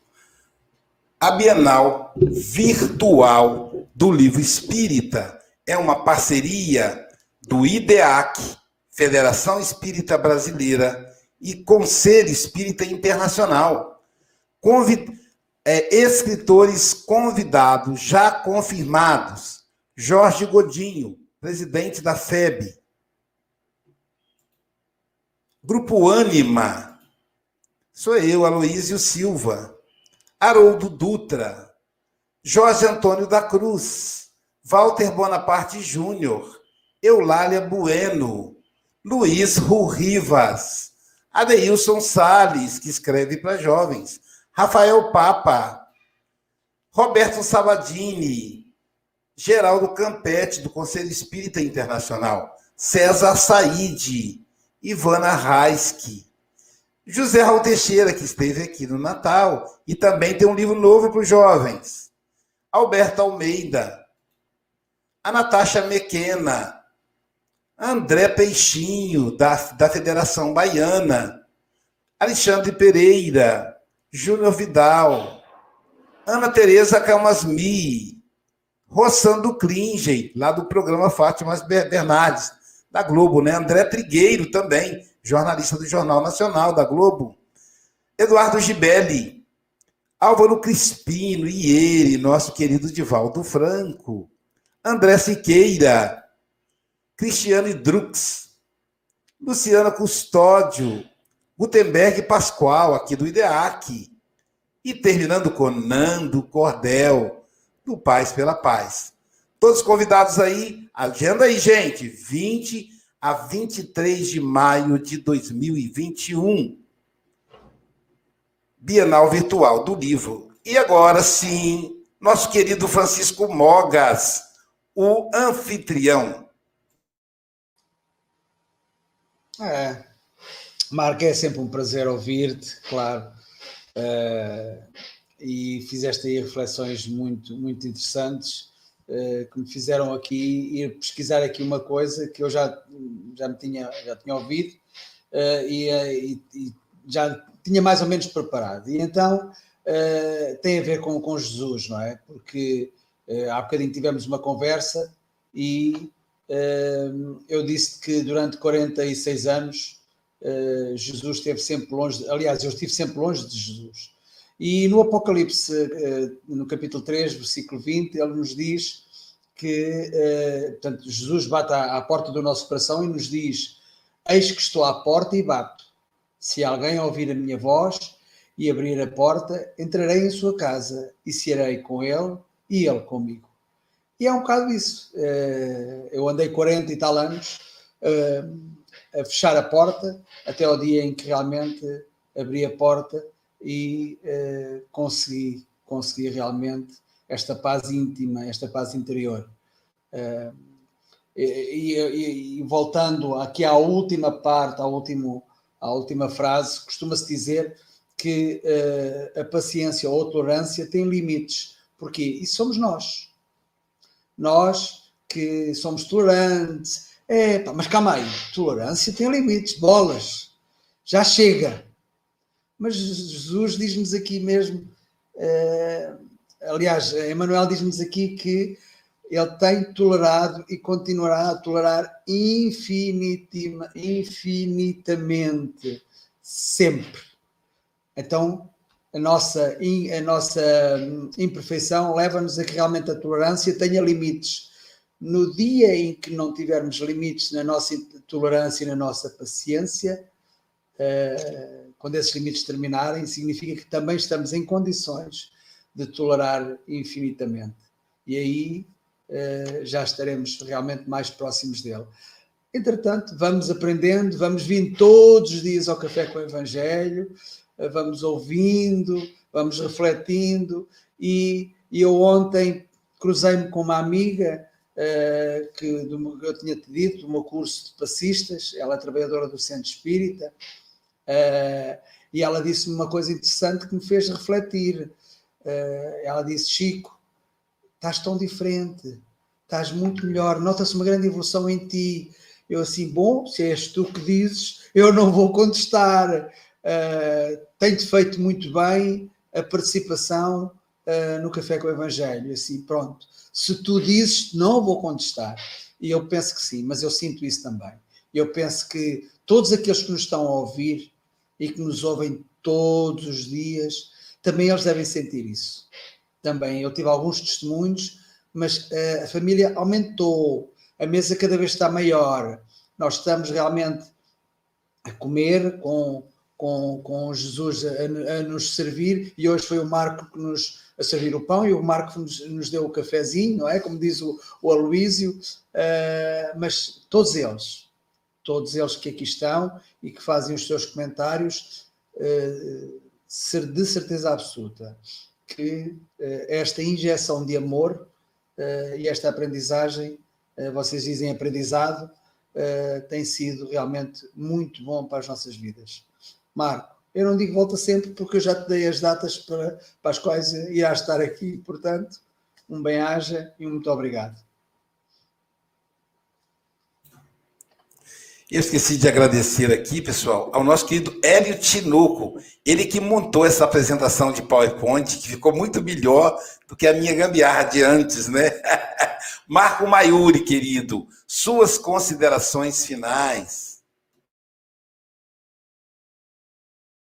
A Bienal Virtual do Livro Espírita é uma parceria do IDEAC, Federação Espírita Brasileira, e Conselho Espírita Internacional. Convid... É, escritores convidados já confirmados: Jorge Godinho, presidente da FEB. Grupo Ânima, sou eu, Aloísio Silva. Haroldo Dutra, Jorge Antônio da Cruz, Walter Bonaparte Júnior, Eulália Bueno, Luiz Rivas, Adeilson Sales, que escreve para jovens, Rafael Papa, Roberto Sabadini, Geraldo Campete, do Conselho Espírita Internacional, César Said, Ivana Raiski, José Raul Teixeira, que esteve aqui no Natal, e também tem um livro novo para os jovens. Alberto Almeida, a Natasha Mequena, André Peixinho, da, da Federação Baiana, Alexandre Pereira, Júnior Vidal, Ana Tereza Calmasmi, Roçando Klinge, lá do programa Fátimas Bernardes, da Globo, né? André Trigueiro também, jornalista do Jornal Nacional da Globo. Eduardo Gibelli, Álvaro Crispino e ele, nosso querido Divaldo Franco. André Siqueira, Cristiane Drux, Luciana Custódio, Gutenberg Pascoal, aqui do IDEAC. E terminando com Nando Cordel, do Paz pela Paz. Todos convidados aí, agenda aí, gente, 20 a 23 de maio de 2021. Bienal Virtual do Livro. E agora sim, nosso querido Francisco Mogas, o anfitrião. É, Marco, é sempre um prazer ouvir-te, claro. Uh, e fizeste aí reflexões muito, muito interessantes que me fizeram aqui ir pesquisar aqui uma coisa que eu já, já me tinha, já tinha ouvido uh, e, e, e, já tinha mais ou menos preparado. E então tem a ver com, com Jesus, não é? Porque há bocadinho tivemos uma conversa e eu disse que durante 46 anos Jesus esteve sempre longe, aliás, eu estive sempre longe de Jesus. E no Apocalipse, uh, no capítulo 3, versículo 20, ele nos diz que, uh, portanto, Jesus bate à, porta do nosso coração e nos diz: Eis que estou à porta e bato. Se alguém ouvir a minha voz e abrir a porta, entrarei em sua casa e serei com ele e ele comigo. E é um bocado isso. eu andei 40 e tal anos a fechar a porta até ao dia em que realmente abri a porta e uh, consegui, consegui realmente esta paz íntima, esta paz interior. Uh, e, e, e, voltando aqui à última parte, à, último, à última frase, costuma-se dizer que uh, a paciência ou a tolerância tem limites. Porquê? E somos nós. Nós que somos tolerantes, é, mas calma aí, tolerância tem limites, bolas, já chega. Mas Jesus diz-nos aqui mesmo, uh, aliás, Emmanuel diz-nos aqui que ele tem tolerado e continuará a tolerar infinitamente, sempre. Então, a nossa, a nossa imperfeição leva-nos a que realmente a tolerância tenha limites no dia em que não tivermos limites na nossa tolerância e na nossa paciência, uh, quando esses limites terminarem, significa que também estamos em condições de tolerar infinitamente. E aí uh, já estaremos realmente mais próximos dele. Entretanto, vamos aprendendo, vamos vindo todos os dias ao Café com o Evangelho, uh, vamos ouvindo, vamos refletindo. E, e eu ontem cruzei-me com uma amiga uh, que do, eu tinha te dito, do meu curso de passistas, ela é trabalhadora do Centro Espírita, uh, e ela disse-me uma coisa interessante que me fez refletir. Uh, ela disse: Chico, estás tão diferente, estás muito melhor, nota-se uma grande evolução em ti. Eu assim, bom, se és tu que dizes, eu não vou contestar. Uh, Tenho-te feito muito bem a participação uh, no Café com o Evangelho. Assim, pronto. Se tu dizes, não vou contestar. E eu penso que sim, mas eu sinto isso também. Eu penso que todos aqueles que nos estão a ouvir e que nos ouvem todos os dias, também eles devem sentir isso. Também eu tive alguns testemunhos, mas uh, a família aumentou, a mesa cada vez está maior. Nós estamos realmente a comer com, com, com Jesus a, a, nos servir, e hoje foi o Marco que nos a servir o pão e o Marco nos, nos deu o cafezinho, não é? Como diz o, o Aloísio, uh, mas todos eles, todos eles que aqui estão e que fazem os seus comentários, ser de certeza absoluta que uh, esta injeção de amor e esta aprendizagem, vocês dizem aprendizado, tem sido realmente muito bom para as nossas vidas. Marco, eu não digo volta sempre porque eu já te dei as datas para, para as quais irá estar aqui, portanto, um bem-aja e um muito obrigado. Eu esqueci de agradecer aqui, pessoal, ao nosso querido Hélio Tinoco, ele que montou essa apresentação de PowerPoint, que ficou muito melhor do que a minha gambiarra de antes, né? Marco Maiuri, querido, suas considerações finais.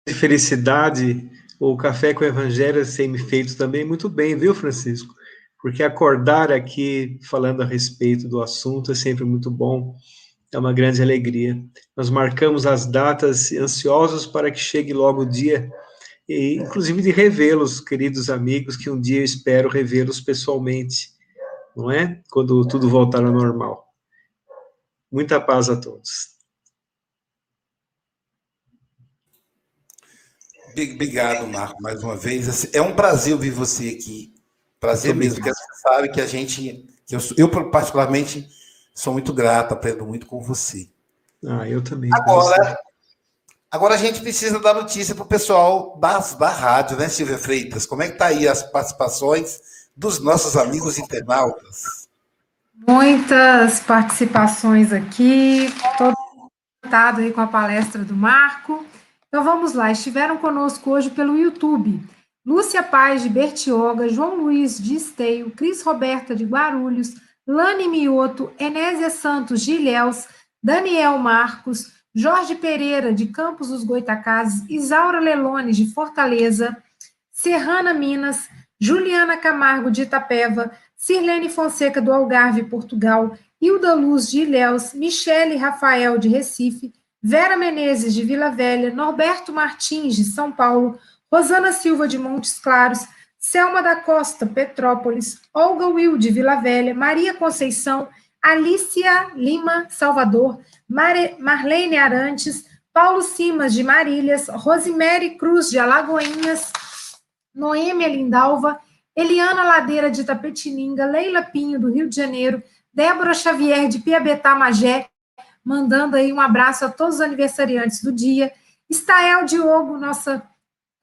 de felicidade, o café com o evangelho tem me feito também muito bem, viu, Francisco? Porque acordar aqui falando a respeito do assunto é sempre muito bom, é uma grande alegria. Nós marcamos as datas ansiosos para que chegue logo o dia, e inclusive de revê-los, queridos amigos, que um dia eu espero revê-los pessoalmente, não é? Quando tudo voltar ao normal. Muita paz a todos. Obrigado, Marco, mais uma vez. Assim, é um prazer ouvir você aqui. Prazer mesmo, porque você sabe que a gente, que eu, eu, particularmente sou muito grato, aprendo muito com você. Ah, eu também. Agora, agora a gente precisa dar notícia para o pessoal das, da rádio, né, Silvia Freitas? Como é que está aí as participações dos nossos amigos internautas? Muitas participações aqui, todo encantado aí com a palestra do Marco. Então vamos lá, estiveram conosco hoje pelo YouTube. Lúcia Paz de Bertioga, João Luiz de Esteio, Cris Roberta de Guarulhos, Lani Mioto, Enésia Santos de Ilhéus, Daniel Marcos, Jorge Pereira de Campos dos Goitacazes, Isaura Lelones de Fortaleza, Serrana Minas, Juliana Camargo de Itapeva, Sirlene Fonseca do Algarve, Portugal, Hilda Luz de Ilhéus, Michele Rafael de Recife, Vera Menezes, de Vila Velha, Norberto Martins, de São Paulo, Rosana Silva, de Montes Claros, Selma da Costa, Petrópolis, Olga Will, de Vila Velha, Maria Conceição, Alicia Lima, Salvador, Mare, Marlene Arantes, Paulo Simas, de Marílias, Rosemary Cruz, de Alagoinhas, Noêmia Lindalva, Eliana Ladeira, de Tapetininga, Leila Pinho, do Rio de Janeiro, Débora Xavier, de Piabetá, Magé, mandando aí um abraço a todos os aniversariantes do dia. Estael Diogo, nossa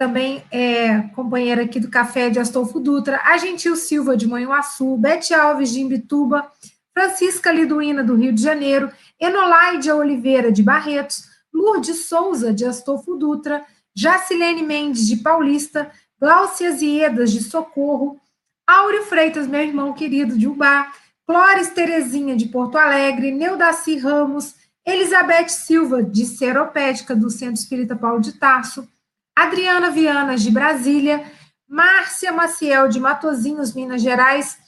também é, companheira aqui do Café de Astolfo Dutra, a Gentil Silva de Manhuaçu, Bete Alves de Imbituba, Francisca Liduína do Rio de Janeiro, Enolaide Oliveira de Barretos, Lourdes Souza de Astolfo Dutra, Jacilene Mendes de Paulista, Glaucia Ziedas de Socorro, Áureo Freitas, meu irmão querido de Ubá, Flores Terezinha, de Porto Alegre, Neudaci Ramos, Elizabeth Silva, de Seropédica, do Centro Espírita Paulo de Tarso, Adriana Viana, de Brasília, Márcia Maciel, de Matozinhos, Minas Gerais,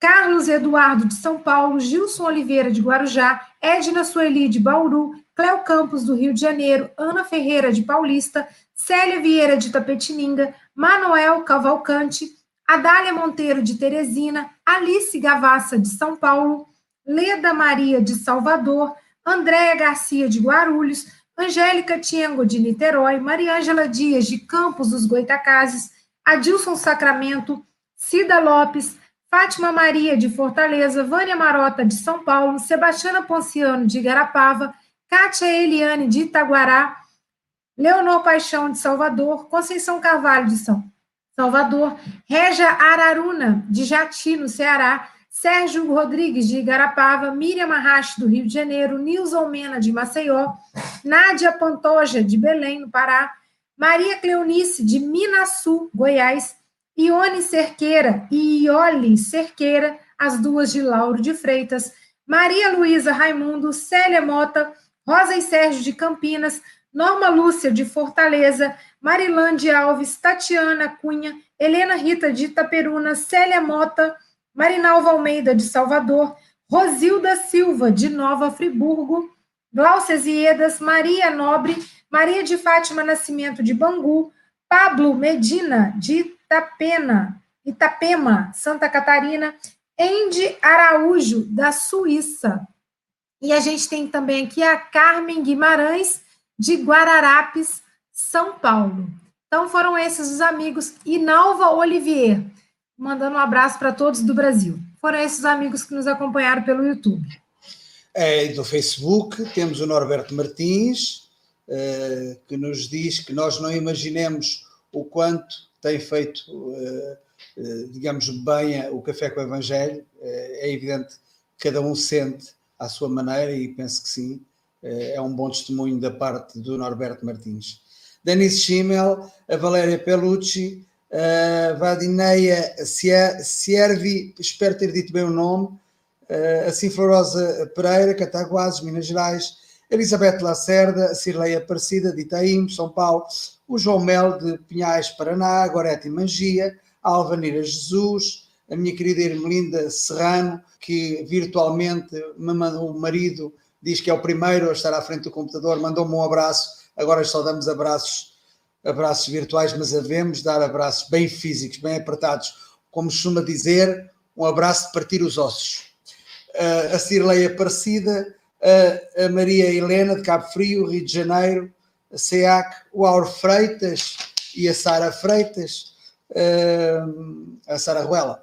Carlos Eduardo de São Paulo, Gilson Oliveira de Guarujá, Edna Sueli de Bauru, Cléo Campos do Rio de Janeiro, Ana Ferreira de Paulista, Célia Vieira de Tapetininga, Manuel Cavalcante, Adália Monteiro de Teresina, Alice Gavassa de São Paulo, Leda Maria de Salvador, Andréia Garcia de Guarulhos, Angélica Tiengo de Niterói, Mariângela Dias de Campos dos Goitacazes, Adilson Sacramento, Cida Lopes, Fátima Maria de Fortaleza, Vânia Marota de São Paulo, Sebastiana Ponciano de Garapava, Kátia Eliane de Itaguará, Leonor Paixão de Salvador, Conceição Carvalho de São Salvador, Regia Araruna de Jati, no Ceará, Sérgio Rodrigues de Igarapava, Miriam Arrache do Rio de Janeiro, Nilson Mena de Maceió, Nádia Pantoja de Belém, no Pará, Maria Cleonice de Minasul, Goiás, Ione Cerqueira e Iole Cerqueira, as duas de Lauro de Freitas, Maria Luísa Raimundo, Célia Mota, Rosa e Sérgio de Campinas, Norma Lúcia de Fortaleza, Marilande Alves, Tatiana Cunha, Helena Rita de Itaperuna, Célia Mota, Marinalva Almeida de Salvador, Rosilda Silva de Nova Friburgo, Glaucia Ziedas, Maria Nobre, Maria de Fátima Nascimento de Bangu, Pablo Medina de Itapena, Itapema, Santa Catarina, Andy Araújo, da Suíça. E a gente tem também aqui a Carmen Guimarães, de Guararapes, São Paulo. Então foram esses os amigos. E Nalva Olivier, mandando um abraço para todos do Brasil. Foram esses os amigos que nos acompanharam pelo YouTube. É, do Facebook temos o Norberto Martins, uh, que nos diz que nós não imaginemos o quanto tem feito, uh, uh, digamos, bem o Café com o Evangelho. é evidente que cada um sente à sua maneira e penso que sim, é um bom testemunho da parte do Norberto Martins. Denise Schimmel, a Valéria Pelucci, a Vadineia Siervi, espero ter dito bem o nome, a Sinflorosa Pereira, Cataguases, Minas Gerais, Elizabeth Lacerda, Cirleia Aparecida, de Itaim, São Paulo, o João Mel, de Pinhais, Paraná, Gorete Mangia, a Alvanira Jesus, a minha querida Irmelinda Serrano, que virtualmente me o marido diz que é o primeiro a estar à frente do computador, mandou-me um abraço. Agora só damos abraços, abraços virtuais, mas devemos dar abraços bem físicos, bem apertados. Como costuma dizer, um abraço de partir os ossos. Uh, a Cirlei Aparecida, uh, a Maria Helena de Cabo Frio, Rio de Janeiro, a SEAC, o Aur Freitas e a Sara Freitas, uh, a Sara Ruela,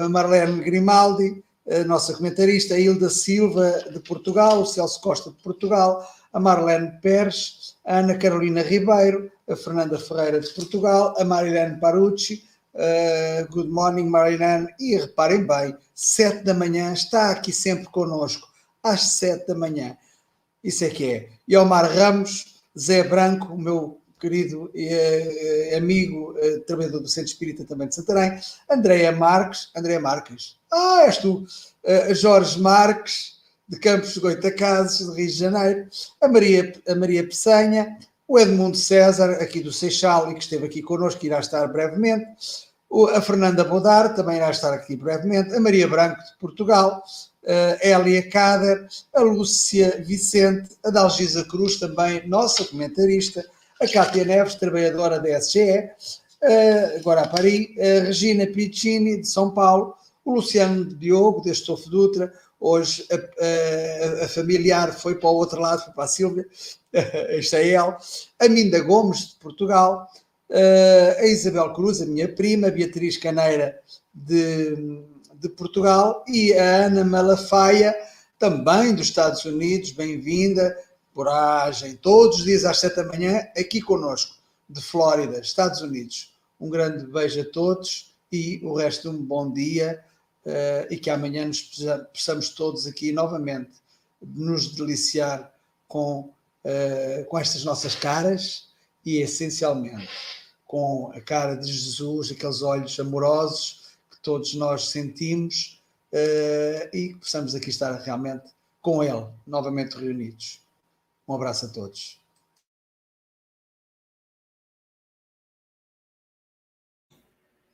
a Marlene Grimaldi, a nossa comentarista, a Hilda Silva de Portugal, o Celso Costa de Portugal, a Marlene Pérez, a Ana Carolina Ribeiro, a Fernanda Ferreira de Portugal, a Marilene Parucci, uh, good morning Marilene, e reparem bem, sete da manhã, está aqui sempre connosco, às sete da manhã, isso é que é. E Omar Ramos, Zé Branco, o meu querido eh, amigo, eh, trabalhador do Centro Espírita também de Santarém, Andréa Marques, Andréa Marques, ah, és tu, uh, Jorge Marques, de Campos de Goitacazes, de Rio de Janeiro, a Maria, a Maria Peçanha, o Edmundo César, aqui do Seixal, e que esteve aqui connosco, irá estar brevemente, a Fernanda Bodar, também irá estar aqui brevemente, a Maria Branco, de Portugal, a Hélia Cader, a Lúcia Vicente, a Dalgisa Cruz, também nossa comentarista, a Cátia Neves, trabalhadora da SGE, agora a Paris, a Regina Piccini, de São Paulo, o Luciano Diogo, deste Estofo Dutra, hoje a, a, a, familiar foi para o outro lado, foi para a Silvia, a Israel, a Minda Gomes, de Portugal, a Isabel Cruz, a minha prima, a Beatriz Caneira, de, de Portugal, e a Ana Malafaia, também dos Estados Unidos, bem-vinda, coragem, todos os dias às sete da manhã, aqui conosco, de Flórida, Estados Unidos. Um grande beijo a todos e o resto um bom dia uh, e que amanhã nos possamos todos aqui novamente nos deliciar com, uh, com estas nossas caras e essencialmente com a cara de Jesus, aqueles olhos amorosos que todos nós sentimos uh, e que possamos aqui estar realmente com Ele, novamente reunidos. Um abraço a todos.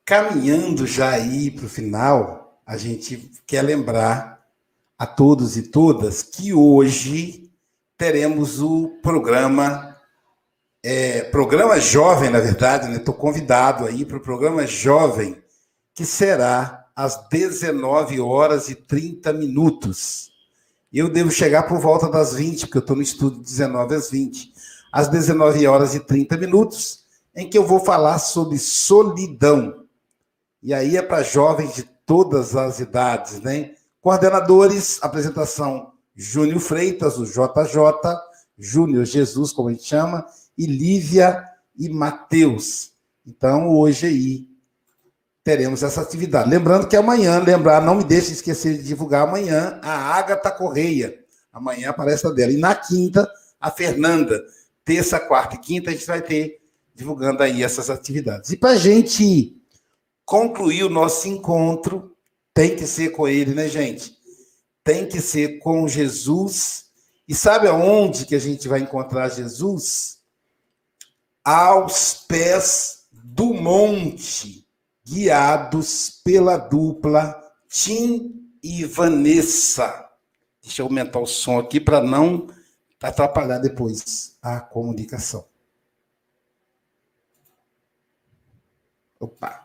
Caminhando já aí para o final, a gente quer lembrar a todos e todas que hoje teremos o programa, é, programa jovem, na verdade, né? Estou convidado aí para o programa jovem, que será às 19 horas e 30 minutos. Eu devo chegar por volta das 20, porque eu estou no estúdio 19 às 20. Às 19 horas e 30 minutos, em que eu vou falar sobre solidão. E aí é para jovens de todas as idades, né? Coordenadores, apresentação Júnior Freitas, o JJ, Júnior Jesus, como a gente chama, e Lívia e Matheus. Então, hoje aí teremos essa atividade. Lembrando que amanhã, lembrar, não me deixe esquecer de divulgar amanhã a Ágata Correia. Amanhã a dela. E na quinta, a Fernanda. Terça, quarta e quinta, a gente vai ter divulgando aí essas atividades. E para a gente concluir o nosso encontro, tem que ser com ele, né, gente? Tem que ser com Jesus. E sabe aonde que a gente vai encontrar Jesus? Aos pés do monte, guiados pela dupla Tim e Vanessa. Deixa eu aumentar o som aqui para não atrapalhar depois a comunicação. Opa!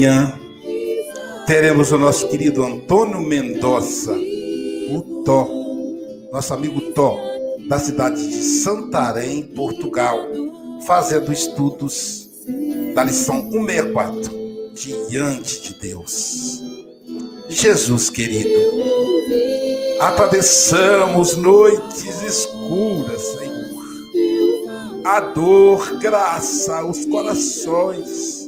Amanhã teremos o nosso querido Antônio Mendonça, o Tó, nosso amigo Tó, da cidade de Santarém, Portugal, fazendo estudos da lição 164, Diante de Deus. Jesus querido, atravessamos noites escuras, Senhor. A dor graça os corações,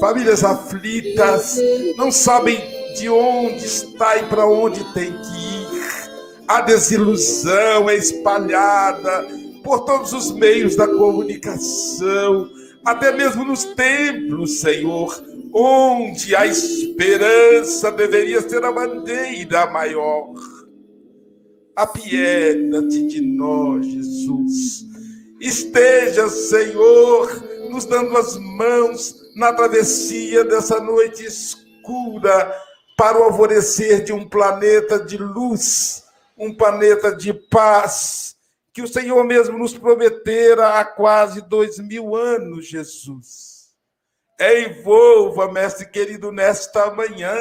famílias aflitas não sabem de onde está e para onde tem que ir. A desilusão é espalhada por todos os meios da comunicação, até mesmo nos templos, Senhor onde a esperança deveria ser a bandeira maior. Apieda-te de nós, Jesus. Esteja, Senhor, nos dando as mãos na travessia dessa noite escura para o alvorecer de um planeta de luz, um planeta de paz, que o Senhor mesmo nos prometera há quase dois mil anos, Jesus. Envolva, mestre querido, nesta manhã,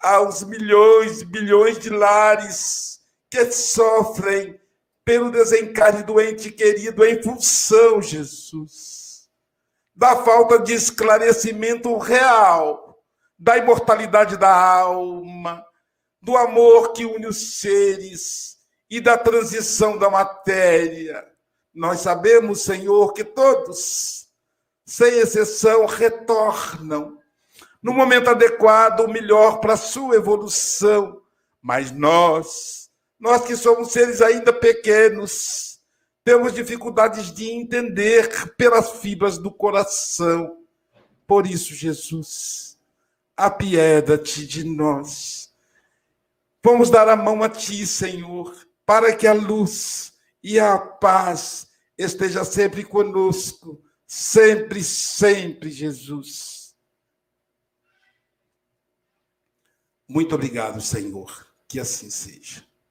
aos milhões, bilhões de lares que sofrem pelo desencarne do ente querido em função, Jesus, da falta de esclarecimento real da imortalidade da alma, do amor que une os seres e da transição da matéria. Nós sabemos, Senhor, que todos sem exceção, retornam no momento adequado, o melhor para a sua evolução. Mas nós, nós que somos seres ainda pequenos, temos dificuldades de entender pelas fibras do coração. Por isso, Jesus, apieda-te de nós. Vamos dar a mão a ti, Senhor, para que a luz e a paz esteja sempre conosco Sempre, sempre, Jesus. Muito obrigado, Senhor. Que assim seja.